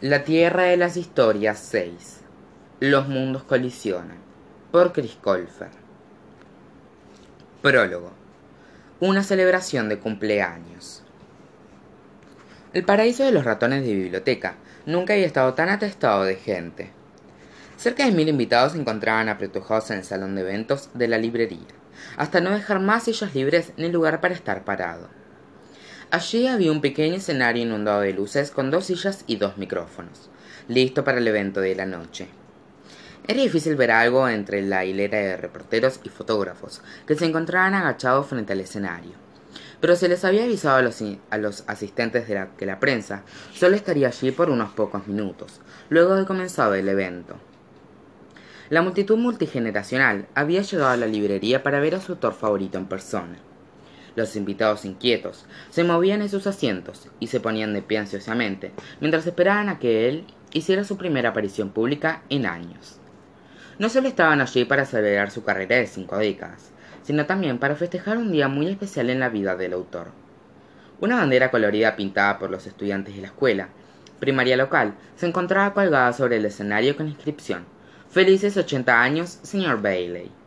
La Tierra de las Historias 6. Los mundos colisionan. Por Chris Colfer. Prólogo. Una celebración de cumpleaños. El paraíso de los ratones de biblioteca nunca había estado tan atestado de gente. Cerca de mil invitados se encontraban apretujados en el salón de eventos de la librería, hasta no dejar más sillas libres ni lugar para estar parado. Allí había un pequeño escenario inundado de luces con dos sillas y dos micrófonos, listo para el evento de la noche. Era difícil ver algo entre la hilera de reporteros y fotógrafos que se encontraban agachados frente al escenario. Pero se les había avisado a los, asistentes de que la prensa solo estaría allí por unos pocos minutos, luego de comenzado el evento. La multitud multigeneracional había llegado a la librería para ver a su autor favorito en persona. Los invitados inquietos se movían en sus asientos y se ponían de pie ansiosamente mientras esperaban a que él hiciera su primera aparición pública en años. No solo estaban allí para celebrar su carrera de cinco décadas, sino también para festejar un día muy especial en la vida del autor. Una bandera colorida pintada por los estudiantes de la escuela primaria local se encontraba colgada sobre el escenario con inscripción Felices 80 años, señor Bailey.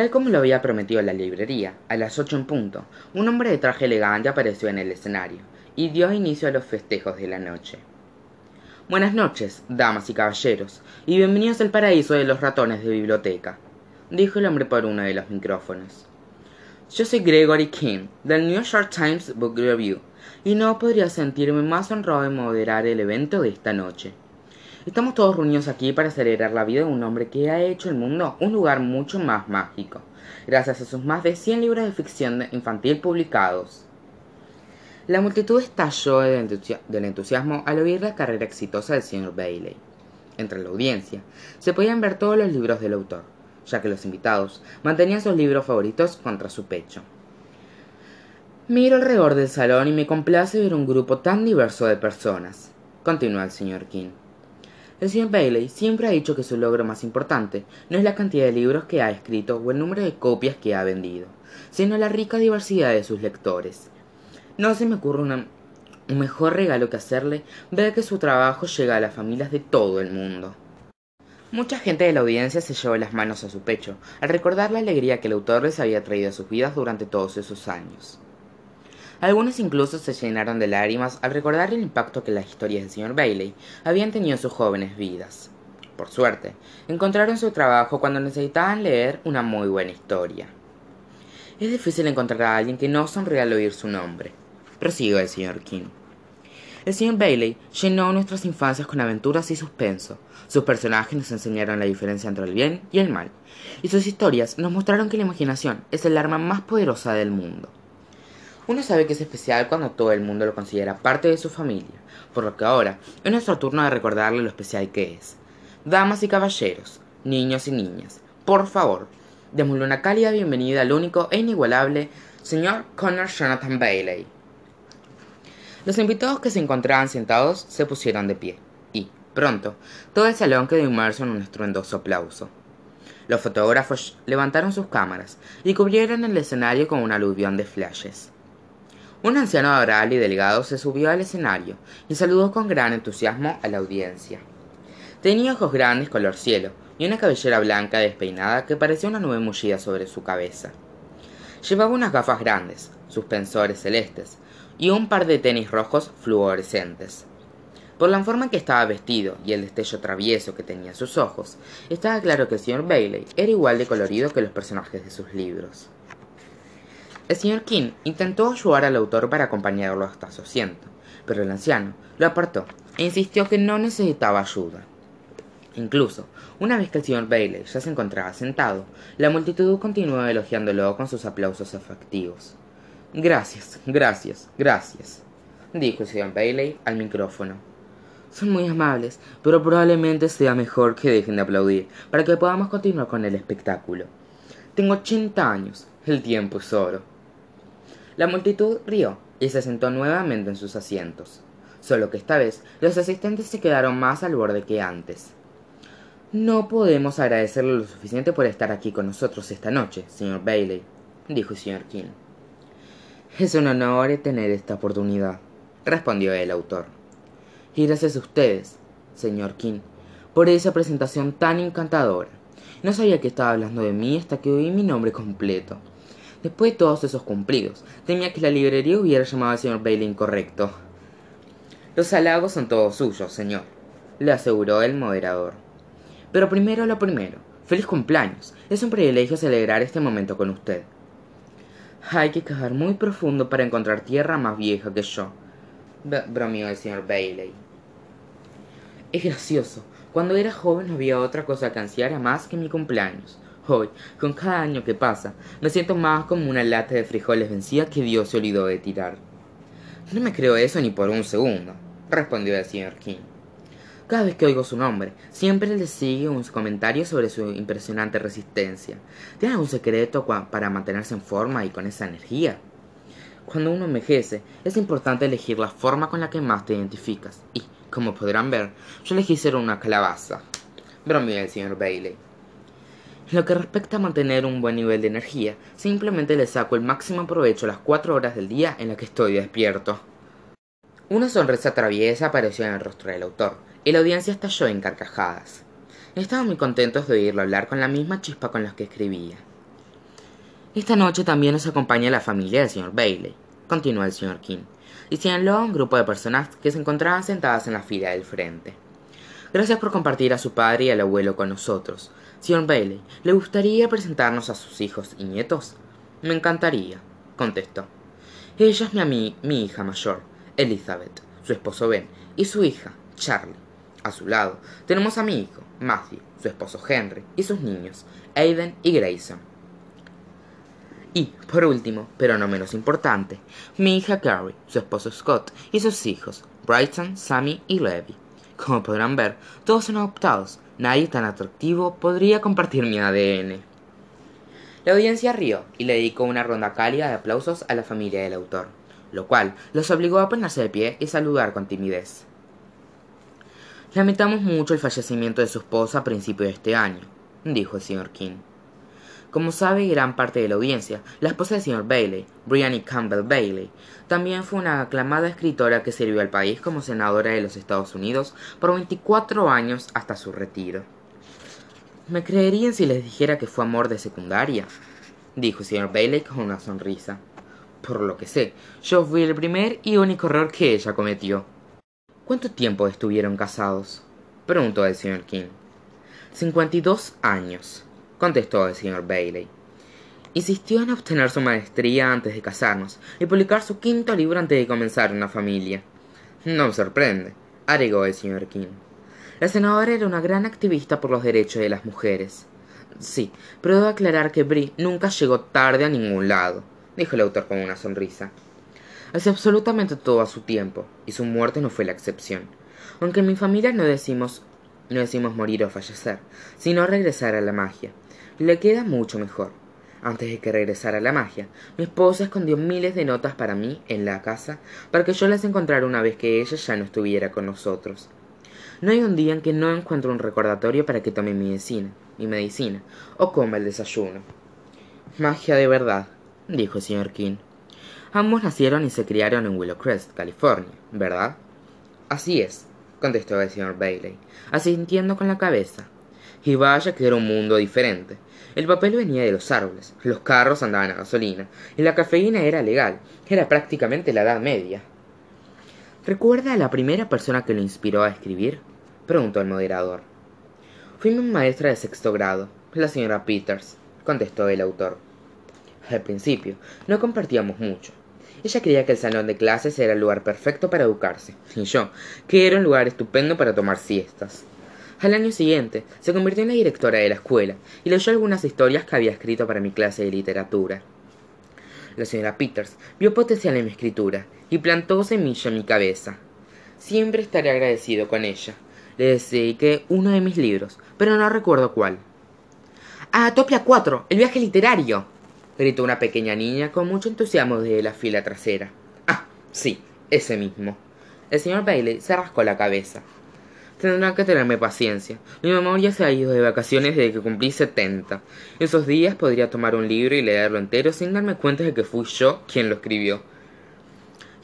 Tal como lo había prometido la librería, a las ocho en punto, un hombre de traje elegante apareció en el escenario y dio inicio a los festejos de la noche. Buenas noches, damas y caballeros, y bienvenidos al paraíso de los ratones de biblioteca, dijo el hombre por uno de los micrófonos. Yo soy Gregory King, del New York Times Book Review, y no podría sentirme más honrado de moderar el evento de esta noche. Estamos todos reunidos aquí para celebrar la vida de un hombre que ha hecho el mundo un lugar mucho más mágico, gracias a sus más de 100 libros de ficción infantil publicados. La multitud estalló del entusiasmo al oír la carrera exitosa del señor Bailey. Entre la audiencia se podían ver todos los libros del autor, ya que los invitados mantenían sus libros favoritos contra su pecho. Miro alrededor del salón y me complace ver un grupo tan diverso de personas, continuó el señor King. El señor Bailey siempre ha dicho que su logro más importante no es la cantidad de libros que ha escrito o el número de copias que ha vendido, sino la rica diversidad de sus lectores. No se me ocurre un mejor regalo que hacerle ver que su trabajo llega a las familias de todo el mundo. Mucha gente de la audiencia se llevó las manos a su pecho al recordar la alegría que el autor les había traído a sus vidas durante todos esos años. Algunos incluso se llenaron de lágrimas al recordar el impacto que las historias del señor Bailey habían tenido en sus jóvenes vidas. Por suerte, encontraron su trabajo cuando necesitaban leer una muy buena historia. Es difícil encontrar a alguien que no sonría al oír su nombre, prosiguió el señor King. El señor Bailey llenó nuestras infancias con aventuras y suspenso. Sus personajes nos enseñaron la diferencia entre el bien y el mal, y sus historias nos mostraron que la imaginación es el arma más poderosa del mundo. Uno sabe que es especial cuando todo el mundo lo considera parte de su familia, por lo que ahora es nuestro turno de recordarle lo especial que es. Damas y caballeros, niños y niñas, por favor, démosle una cálida bienvenida al único e inigualable señor Connor Jonathan Bailey. Los invitados que se encontraban sentados se pusieron de pie, y, pronto, todo el salón quedó inmerso en un estruendoso aplauso. Los fotógrafos levantaron sus cámaras y cubrieron el escenario con un aluvión de flashes. Un anciano oral y delgado se subió al escenario y saludó con gran entusiasmo a la audiencia. Tenía ojos grandes color cielo y una cabellera blanca despeinada que parecía una nube mullida sobre su cabeza. Llevaba unas gafas grandes, suspensores celestes y un par de tenis rojos fluorescentes. Por la forma en que estaba vestido y el destello travieso que tenía sus ojos, estaba claro que el señor Bailey era igual de colorido que los personajes de sus libros. El señor King intentó ayudar al autor para acompañarlo hasta su asiento, pero el anciano lo apartó e insistió que no necesitaba ayuda. Incluso, una vez que el señor Bailey ya se encontraba sentado, la multitud continuó elogiándolo con sus aplausos efectivos. Gracias, gracias, gracias, dijo el señor Bailey al micrófono. Son muy amables, pero probablemente sea mejor que dejen de aplaudir para que podamos continuar con el espectáculo. Tengo ochenta años, el tiempo es oro. La multitud rió y se sentó nuevamente en sus asientos, solo que esta vez los asistentes se quedaron más al borde que antes. No podemos agradecerle lo suficiente por estar aquí con nosotros esta noche, señor Bailey, dijo el señor King. Es un honor tener esta oportunidad, respondió el autor. Y gracias a ustedes, señor King, por esa presentación tan encantadora. No sabía que estaba hablando de mí hasta que oí mi nombre completo. Después de todos esos cumplidos, temía que la librería hubiera llamado al señor Bailey incorrecto. Los halagos son todos suyos, señor, le aseguró el moderador. Pero primero lo primero. Feliz cumpleaños. Es un privilegio celebrar este momento con usted. Hay que cavar muy profundo para encontrar tierra más vieja que yo, bromeó el señor Bailey. Es gracioso. Cuando era joven no había otra cosa que ansiara más que mi cumpleaños. Hoy, con cada año que pasa, me siento más como una lata de frijoles vencida que Dios se olvidó de tirar. No me creo eso ni por un segundo, respondió el señor King. Cada vez que oigo su nombre, siempre le sigue un comentario sobre su impresionante resistencia. ¿Tiene algún secreto para mantenerse en forma y con esa energía? Cuando uno envejece, es importante elegir la forma con la que más te identificas. Y, como podrán ver, yo elegí ser una calabaza. Bromeó el señor Bailey. Lo que respecta a mantener un buen nivel de energía, simplemente le saco el máximo provecho las cuatro horas del día en las que estoy despierto. Una sonrisa traviesa apareció en el rostro del autor, y la audiencia estalló en carcajadas. Estaban muy contentos de oírlo hablar con la misma chispa con la que escribía. Esta noche también nos acompaña la familia del señor Bailey, continuó el señor King, y señaló a un grupo de personas que se encontraban sentadas en la fila del frente. Gracias por compartir a su padre y al abuelo con nosotros. Señor Bailey, ¿le gustaría presentarnos a sus hijos y nietos? Me encantaría, contestó. Ella es mi, mi hija mayor, Elizabeth, su esposo Ben, y su hija, Charlie. A su lado tenemos a mi hijo, Matthew, su esposo Henry y sus niños, Aiden y Grayson. Y, por último, pero no menos importante, mi hija Carrie, su esposo Scott y sus hijos, Brighton, Sammy y Levi. Como podrán ver, todos son adoptados. Nadie tan atractivo podría compartir mi ADN. La audiencia rió y le dedicó una ronda cálida de aplausos a la familia del autor, lo cual los obligó a ponerse de pie y saludar con timidez. Lamentamos mucho el fallecimiento de su esposa a principios de este año, dijo el señor King. Como sabe gran parte de la audiencia, la esposa del señor Bailey, Brianny Campbell Bailey, también fue una aclamada escritora que sirvió al país como senadora de los Estados Unidos por 24 años hasta su retiro. ¿Me creerían si les dijera que fue amor de secundaria? dijo el señor Bailey con una sonrisa. Por lo que sé, yo fui el primer y único error que ella cometió. ¿Cuánto tiempo estuvieron casados? preguntó el señor King. Cincuenta y dos años, contestó el señor Bailey. Insistió en obtener su maestría antes de casarnos y publicar su quinto libro antes de comenzar una familia. No me sorprende, agregó el señor King. La senadora era una gran activista por los derechos de las mujeres. Sí, pero debo aclarar que Brie nunca llegó tarde a ningún lado, dijo el autor con una sonrisa. Hace absolutamente todo a su tiempo, y su muerte no fue la excepción. Aunque en mi familia no decimos, no decimos morir o fallecer, sino regresar a la magia. Le queda mucho mejor. Antes de que regresara la magia, mi esposa escondió miles de notas para mí en la casa para que yo las encontrara una vez que ella ya no estuviera con nosotros. No hay un día en que no encuentro un recordatorio para que tome mi medicina, mi medicina, o coma el desayuno. Magia de verdad, dijo el señor King. Ambos nacieron y se criaron en Willowcrest, California, ¿verdad? Así es, contestó el señor Bailey, asintiendo con la cabeza. Y vaya que era un mundo diferente. El papel venía de los árboles, los carros andaban a gasolina, y la cafeína era legal, era prácticamente la Edad Media. ¿Recuerda a la primera persona que lo inspiró a escribir? preguntó el moderador. Fui mi maestra de sexto grado, la señora Peters, contestó el autor. Al principio, no compartíamos mucho, ella creía que el salón de clases era el lugar perfecto para educarse, y yo, que era un lugar estupendo para tomar siestas. Al año siguiente, se convirtió en la directora de la escuela y leyó algunas historias que había escrito para mi clase de literatura. La señora Peters vio potencial en mi escritura y plantó semilla en mi cabeza. Siempre estaré agradecido con ella. Le dediqué uno de mis libros, pero no recuerdo cuál. ¡Ah, Topia 4! ¡El viaje literario! gritó una pequeña niña con mucho entusiasmo desde la fila trasera. Ah, sí, ese mismo. El señor Bailey se rascó la cabeza. Tendrán que tenerme paciencia. Mi memoria se ha ido de vacaciones desde que cumplí setenta. Esos días podría tomar un libro y leerlo entero sin darme cuenta de que fui yo quien lo escribió.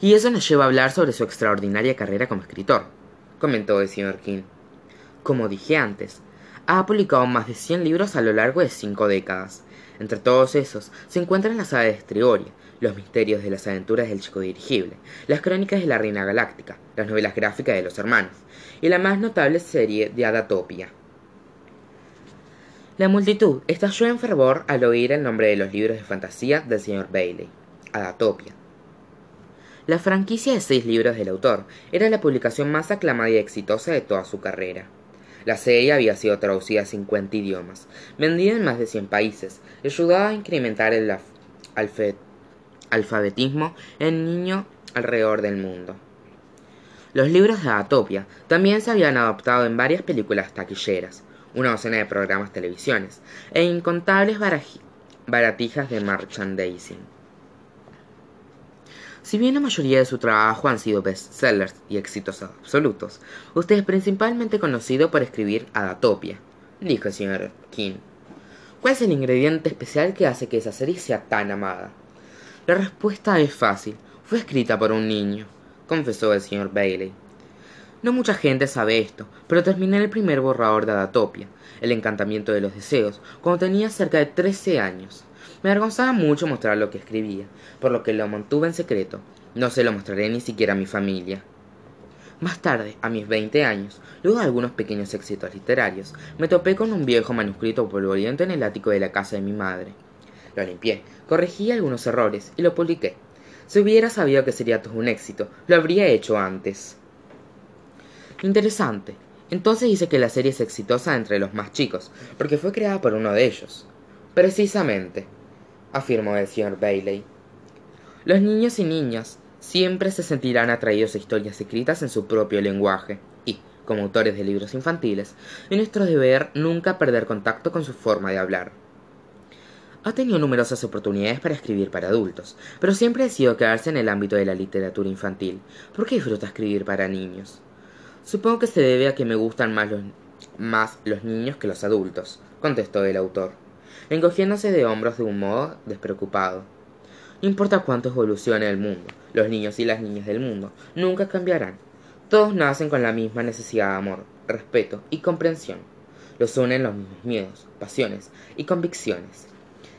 Y eso nos lleva a hablar sobre su extraordinaria carrera como escritor, comentó el señor King. Como dije antes, ha publicado más de 100 libros a lo largo de cinco décadas. Entre todos esos se encuentran la saga de Estrioria, los misterios de las aventuras del chico dirigible, las crónicas de la reina galáctica, las novelas gráficas de los hermanos y la más notable serie de Adatopia. La multitud estalló en fervor al oír el nombre de los libros de fantasía del señor Bailey, Adatopia. La franquicia de seis libros del autor era la publicación más aclamada y exitosa de toda su carrera. La serie había sido traducida a 50 idiomas, vendida en más de 100 países, y ayudaba a incrementar el alfabetismo en niños alrededor del mundo. Los libros de Atopia también se habían adaptado en varias películas taquilleras, una docena de programas televisiones e incontables baratijas de merchandising. Si bien la mayoría de su trabajo han sido bestsellers y éxitos absolutos, usted es principalmente conocido por escribir Adatopia, dijo el señor King. ¿Cuál es el ingrediente especial que hace que esa serie sea tan amada? La respuesta es fácil. Fue escrita por un niño, confesó el señor Bailey. No mucha gente sabe esto, pero terminé el primer borrador de Adatopia, El encantamiento de los deseos, cuando tenía cerca de trece años. Me avergonzaba mucho mostrar lo que escribía, por lo que lo mantuve en secreto. No se lo mostraré ni siquiera a mi familia. Más tarde, a mis veinte años, luego de algunos pequeños éxitos literarios, me topé con un viejo manuscrito polvoriento en el ático de la casa de mi madre. Lo limpié, corregí algunos errores y lo publiqué. Si hubiera sabido que sería todo un éxito, lo habría hecho antes. Interesante. Entonces dice que la serie es exitosa entre los más chicos, porque fue creada por uno de ellos. Precisamente, afirmó el señor Bailey. Los niños y niñas siempre se sentirán atraídos a historias escritas en su propio lenguaje, y, como autores de libros infantiles, es nuestro deber nunca perder contacto con su forma de hablar. Ha tenido numerosas oportunidades para escribir para adultos, pero siempre ha decidido quedarse en el ámbito de la literatura infantil. ¿Por qué disfruta escribir para niños? Supongo que se debe a que me gustan más los, más los niños que los adultos, contestó el autor, encogiéndose de hombros de un modo despreocupado. No importa cuánto evolucione el mundo, los niños y las niñas del mundo nunca cambiarán. Todos nacen con la misma necesidad de amor, respeto y comprensión. Los unen los mismos miedos, pasiones y convicciones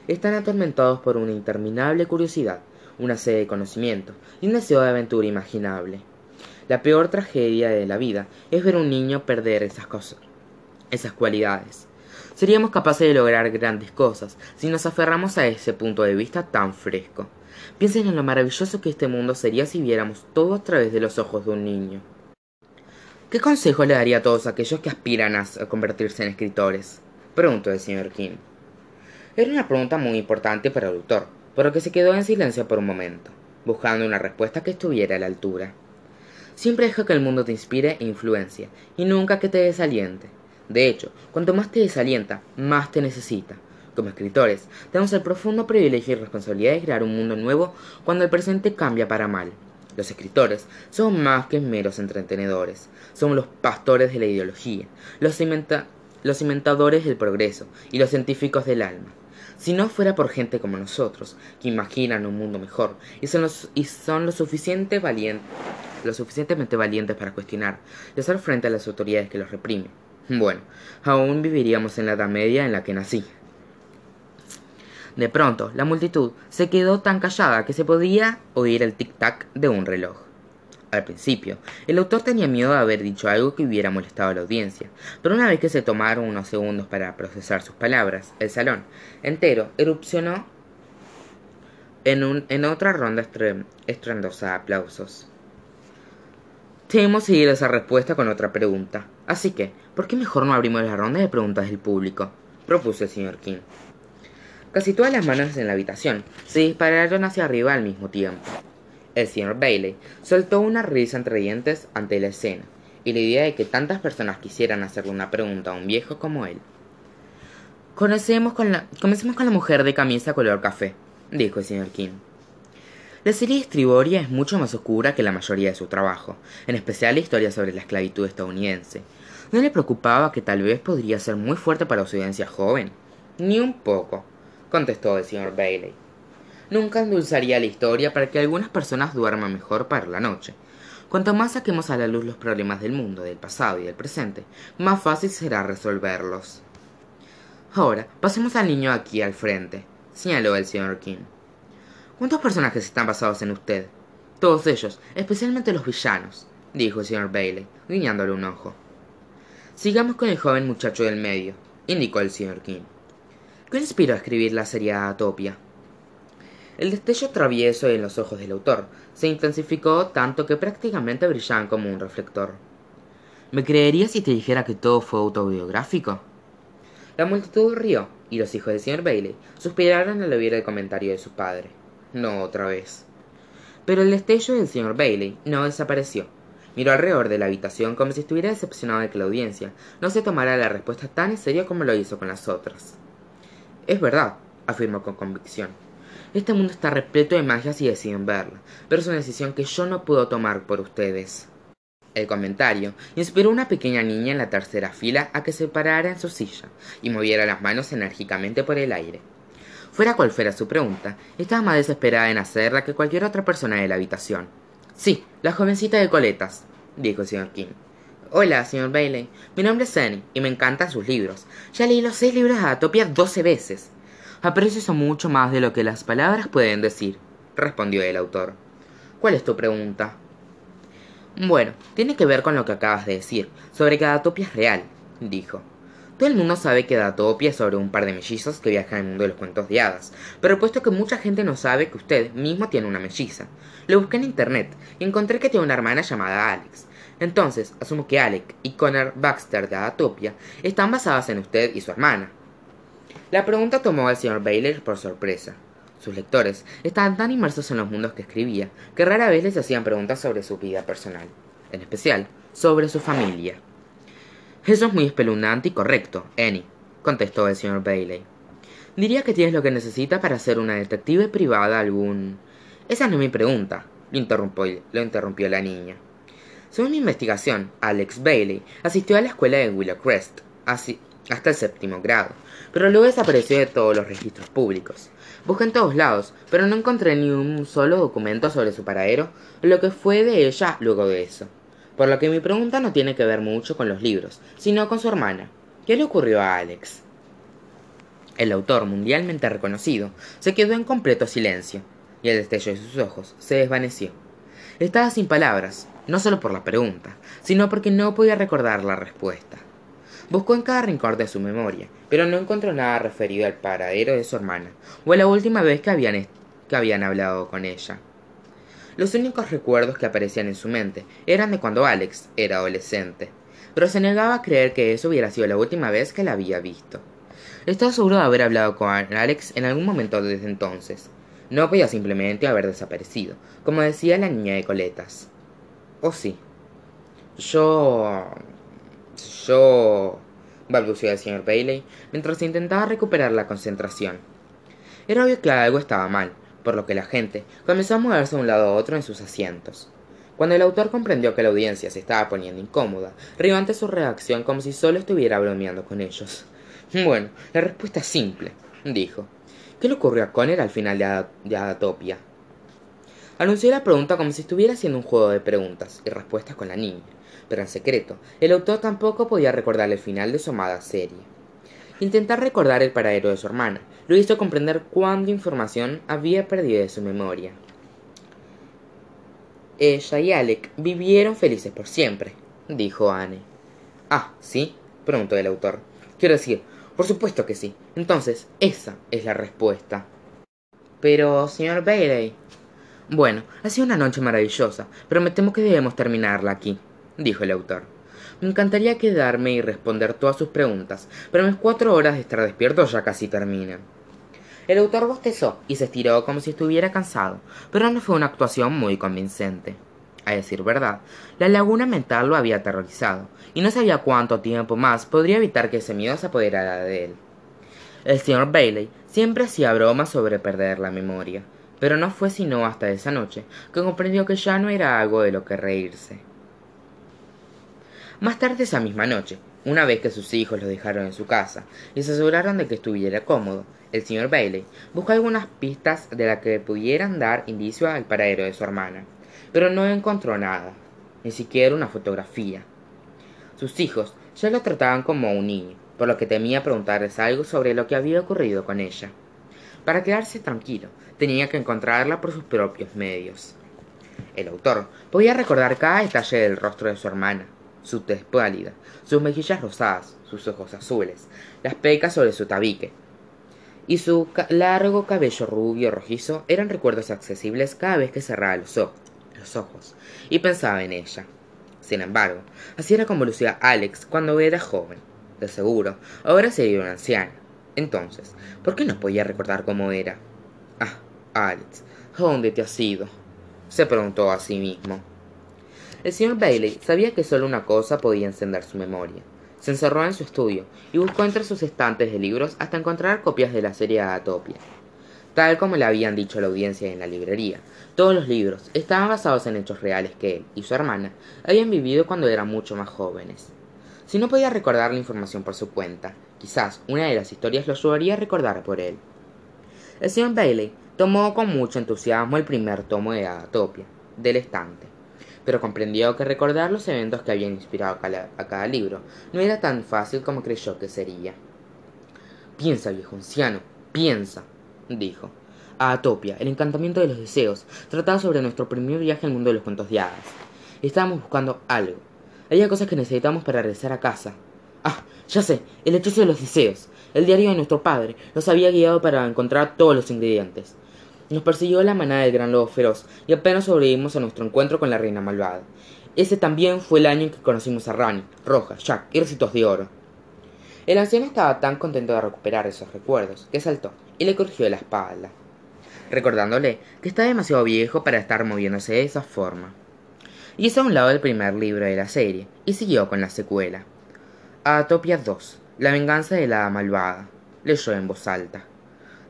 están atormentados por una interminable curiosidad, una sed de conocimiento y un deseo de aventura imaginable. La peor tragedia de la vida es ver a un niño perder esas cosas, esas cualidades. Seríamos capaces de lograr grandes cosas si nos aferramos a ese punto de vista tan fresco. Piensen en lo maravilloso que este mundo sería si viéramos todo a través de los ojos de un niño. ¿Qué consejo le daría a todos aquellos que aspiran a convertirse en escritores? preguntó el señor King. Era una pregunta muy importante para el autor, por lo que se quedó en silencio por un momento, buscando una respuesta que estuviera a la altura. Siempre deja que el mundo te inspire e influencia, y nunca que te desaliente. De hecho, cuanto más te desalienta, más te necesita. Como escritores, tenemos el profundo privilegio y responsabilidad de crear un mundo nuevo cuando el presente cambia para mal. Los escritores son más que meros entretenedores, somos los pastores de la ideología, los, los inventadores del progreso y los científicos del alma si no fuera por gente como nosotros, que imaginan un mundo mejor y son, y son lo, suficiente lo suficientemente valientes para cuestionar y hacer frente a las autoridades que los reprimen. Bueno, aún viviríamos en la Edad Media en la que nací. De pronto, la multitud se quedó tan callada que se podía oír el tic-tac de un reloj. Al principio, el autor tenía miedo de haber dicho algo que hubiera molestado a la audiencia, pero una vez que se tomaron unos segundos para procesar sus palabras, el salón entero erupcionó en, en otra ronda estruendosa de aplausos. Tenemos seguir esa respuesta con otra pregunta, así que, ¿por qué mejor no abrimos la ronda de preguntas del público? propuso el señor King. Casi todas las manos en la habitación se dispararon hacia arriba al mismo tiempo. El señor Bailey soltó una risa entre dientes ante la escena y la idea de que tantas personas quisieran hacerle una pregunta a un viejo como él. Comencemos con la, mujer de camisa color café, dijo el señor King. La serie Estriboria es mucho más oscura que la mayoría de su trabajo, en especial la historia sobre la esclavitud estadounidense. ¿No le preocupaba que tal vez podría ser muy fuerte para su audiencia joven? Ni un poco, contestó el señor Bailey nunca endulzaría la historia para que algunas personas duerman mejor para la noche. Cuanto más saquemos a la luz los problemas del mundo, del pasado y del presente, más fácil será resolverlos. Ahora, pasemos al niño aquí al frente, señaló el señor King. ¿Cuántos personajes están basados en usted? Todos ellos, especialmente los villanos, dijo el señor Bailey, guiñándole un ojo. Sigamos con el joven muchacho del medio, indicó el señor King. ¿Qué inspiró a escribir la serie Atopia? El destello travieso en los ojos del autor se intensificó tanto que prácticamente brillaban como un reflector. ¿Me creerías si te dijera que todo fue autobiográfico? La multitud rió, y los hijos del señor Bailey suspiraron al oír el comentario de su padre. No otra vez. Pero el destello del señor Bailey no desapareció. Miró alrededor de la habitación como si estuviera decepcionado de que la audiencia no se tomara la respuesta tan en serio como lo hizo con las otras. Es verdad, afirmó con convicción. Este mundo está repleto de magias y deciden verla, pero es una decisión que yo no puedo tomar por ustedes. El comentario inspiró a una pequeña niña en la tercera fila a que se parara en su silla y moviera las manos enérgicamente por el aire. Fuera cual fuera su pregunta, estaba más desesperada en hacerla que cualquier otra persona de la habitación. Sí, la jovencita de coletas, dijo el señor King. Hola, señor Bailey. Mi nombre es Annie y me encantan sus libros. Ya leí los seis libros de Atopia doce veces. Aprecio mucho más de lo que las palabras pueden decir, respondió el autor. ¿Cuál es tu pregunta? Bueno, tiene que ver con lo que acabas de decir, sobre que Datopia es real, dijo. Todo el mundo sabe que Datopia es sobre un par de mellizos que viajan en el mundo de los cuentos de hadas, pero puesto que mucha gente no sabe que usted mismo tiene una melliza. Lo busqué en internet y encontré que tiene una hermana llamada Alex. Entonces, asumo que Alec y Connor Baxter de Datopia están basadas en usted y su hermana. La pregunta tomó al señor Baylor por sorpresa. Sus lectores estaban tan inmersos en los mundos que escribía que rara vez les hacían preguntas sobre su vida personal, en especial sobre su familia. Eso es muy espeluznante y correcto, Annie, contestó el señor Bailey. Diría que tienes lo que necesitas para ser una detective privada algún. Esa no es mi pregunta, lo interrumpió, lo interrumpió la niña. Según mi investigación, Alex Bailey asistió a la escuela de Willow Crest, así, hasta el séptimo grado, pero luego desapareció de todos los registros públicos. Busqué en todos lados, pero no encontré ni un solo documento sobre su paradero o lo que fue de ella luego de eso. Por lo que mi pregunta no tiene que ver mucho con los libros, sino con su hermana. ¿Qué le ocurrió a Alex? El autor, mundialmente reconocido, se quedó en completo silencio, y el destello de sus ojos se desvaneció. Estaba sin palabras, no solo por la pregunta, sino porque no podía recordar la respuesta. Buscó en cada rincón de su memoria, pero no encontró nada referido al paradero de su hermana, o a la última vez que habían, que habían hablado con ella. Los únicos recuerdos que aparecían en su mente eran de cuando Alex era adolescente, pero se negaba a creer que eso hubiera sido la última vez que la había visto. Estaba seguro de haber hablado con Alex en algún momento desde entonces. No podía simplemente haber desaparecido, como decía la niña de coletas. ¿O sí? Yo yo... balbuceó el señor Bailey mientras intentaba recuperar la concentración. Era obvio que algo estaba mal, por lo que la gente comenzó a moverse de un lado a otro en sus asientos. Cuando el autor comprendió que la audiencia se estaba poniendo incómoda, rió ante su reacción como si solo estuviera bromeando con ellos. Bueno, la respuesta es simple, dijo. ¿Qué le ocurrió a Conner al final de, de Adatopia? Anunció la pregunta como si estuviera haciendo un juego de preguntas y respuestas con la niña pero en secreto, el autor tampoco podía recordar el final de su amada serie. Intentar recordar el paradero de su hermana lo hizo comprender cuánta información había perdido de su memoria. Ella y Alec vivieron felices por siempre, dijo Anne. Ah, ¿sí? preguntó el autor. Quiero decir, por supuesto que sí. Entonces, esa es la respuesta. Pero, señor Bailey. Bueno, ha sido una noche maravillosa, pero me temo que debemos terminarla aquí dijo el autor. Me encantaría quedarme y responder todas sus preguntas, pero mis cuatro horas de estar despierto ya casi terminan. El autor bostezó y se estiró como si estuviera cansado, pero no fue una actuación muy convincente. A decir verdad, la laguna mental lo había aterrorizado, y no sabía cuánto tiempo más podría evitar que ese miedo se apoderara de él. El señor Bailey siempre hacía bromas sobre perder la memoria, pero no fue sino hasta esa noche que comprendió que ya no era algo de lo que reírse. Más tarde esa misma noche, una vez que sus hijos lo dejaron en su casa y se aseguraron de que estuviera cómodo, el señor Bailey buscó algunas pistas de las que pudieran dar indicio al paradero de su hermana, pero no encontró nada. ni siquiera una fotografía. Sus hijos ya lo trataban como un niño, por lo que temía preguntarles algo sobre lo que había ocurrido con ella. Para quedarse tranquilo, tenía que encontrarla por sus propios medios. El autor podía recordar cada detalle del rostro de su hermana, su tez pálida, sus mejillas rosadas, sus ojos azules, las pecas sobre su tabique, y su largo cabello rubio rojizo eran recuerdos accesibles cada vez que cerraba los, los ojos y pensaba en ella. Sin embargo, así era como lucía Alex cuando era joven. De seguro, ahora sería una anciana. Entonces, ¿por qué no podía recordar cómo era? Ah, Alex, ¿a dónde te has ido? se preguntó a sí mismo. El señor Bailey sabía que solo una cosa podía encender su memoria. Se encerró en su estudio y buscó entre sus estantes de libros hasta encontrar copias de la serie Atopia. Tal como le habían dicho a la audiencia en la librería, todos los libros estaban basados en hechos reales que él y su hermana habían vivido cuando eran mucho más jóvenes. Si no podía recordar la información por su cuenta, quizás una de las historias lo ayudaría a recordar por él. El señor Bailey tomó con mucho entusiasmo el primer tomo de Atopia, del estante pero comprendió que recordar los eventos que habían inspirado a cada, libro no era tan fácil como creyó que sería. Piensa, viejo anciano, piensa, dijo. A Atopia, el encantamiento de los deseos, trataba sobre nuestro primer viaje al mundo de los cuentos de hadas. Estábamos buscando algo. Había cosas que necesitamos para regresar a casa. Ah, ya sé, el hechizo de los deseos. El diario de nuestro padre nos había guiado para encontrar todos los ingredientes. Nos persiguió la manada del gran lobo feroz y apenas sobrevivimos a nuestro encuentro con la reina malvada. Ese también fue el año en que conocimos a Rani, Roja, Jack y Recitos de Oro. El anciano estaba tan contento de recuperar esos recuerdos que saltó y le cogió la espalda, recordándole que está demasiado viejo para estar moviéndose de esa forma. Hizo a un lado el primer libro de la serie y siguió con la secuela. Atopia 2, La venganza de la malvada, leyó en voz alta.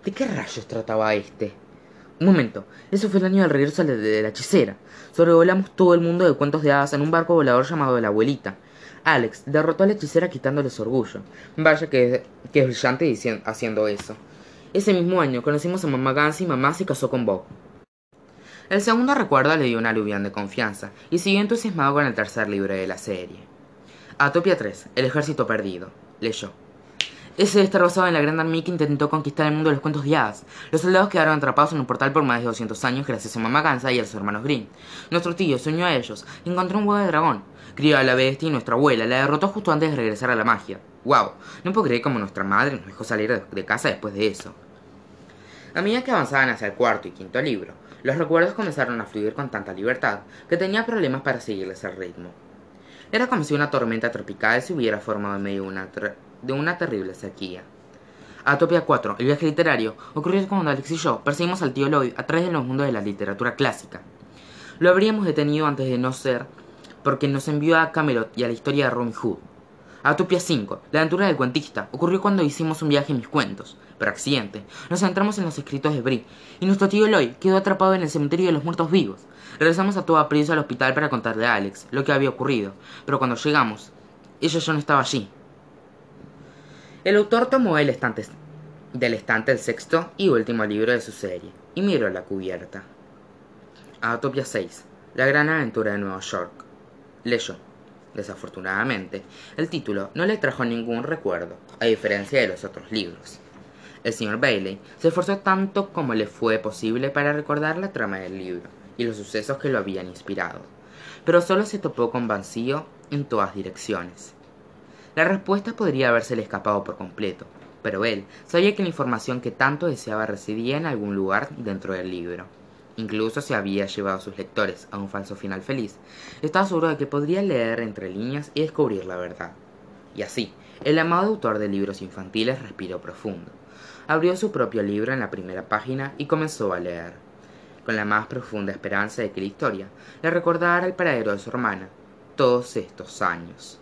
¿De qué rayos trataba este? Un momento, eso fue el año del regreso de la hechicera. Sobrevolamos todo el mundo de cuentos de hadas en un barco volador llamado la abuelita. Alex derrotó a la hechicera quitándole su orgullo. Vaya que, que es brillante haciendo eso. Ese mismo año conocimos a mamá Gans y mamá se casó con Bob. El segundo recuerdo le dio una aluvión de confianza y siguió entusiasmado con el tercer libro de la serie. Atopia 3, El ejército perdido. Leyó. Ese debe basado en la gran armía que intentó conquistar el mundo de los cuentos de hadas. Los soldados quedaron atrapados en un portal por más de 200 años gracias a Mamá Gansa y a sus hermanos Green. Nuestro tío se unió a ellos y encontró un huevo de dragón. Crió a la bestia y nuestra abuela la derrotó justo antes de regresar a la magia. ¡Wow! No puedo creer cómo nuestra madre nos dejó salir de casa después de eso. A medida que avanzaban hacia el cuarto y quinto libro, los recuerdos comenzaron a fluir con tanta libertad que tenía problemas para seguirles el ritmo. Era como si una tormenta tropical se hubiera formado en medio de una de una terrible sequía. Atopia 4, el viaje literario, ocurrió cuando Alex y yo perseguimos al tío Lloyd a través de los mundos de la literatura clásica. Lo habríamos detenido antes de no ser porque nos envió a Camelot y a la historia de Robin Hood. Atopia 5, la aventura del cuentista, ocurrió cuando hicimos un viaje en mis cuentos. Por accidente, nos entramos en los escritos de Brie y nuestro tío Lloyd quedó atrapado en el cementerio de los muertos vivos. Regresamos a toda prisa al hospital para contarle a Alex lo que había ocurrido, pero cuando llegamos, ella ya no estaba allí. El autor tomó el estante, del estante el sexto y último libro de su serie y miró la cubierta. Autopia 6. La gran aventura de Nueva York. Leyó. Desafortunadamente, el título no le trajo ningún recuerdo, a diferencia de los otros libros. El señor Bailey se esforzó tanto como le fue posible para recordar la trama del libro y los sucesos que lo habían inspirado, pero solo se topó con vacío en todas direcciones. La respuesta podría habérsele escapado por completo, pero él sabía que la información que tanto deseaba residía en algún lugar dentro del libro. Incluso si había llevado a sus lectores a un falso final feliz, estaba seguro de que podría leer entre líneas y descubrir la verdad. Y así, el amado autor de libros infantiles respiró profundo. Abrió su propio libro en la primera página y comenzó a leer, con la más profunda esperanza de que la historia le recordara el paradero de su hermana todos estos años.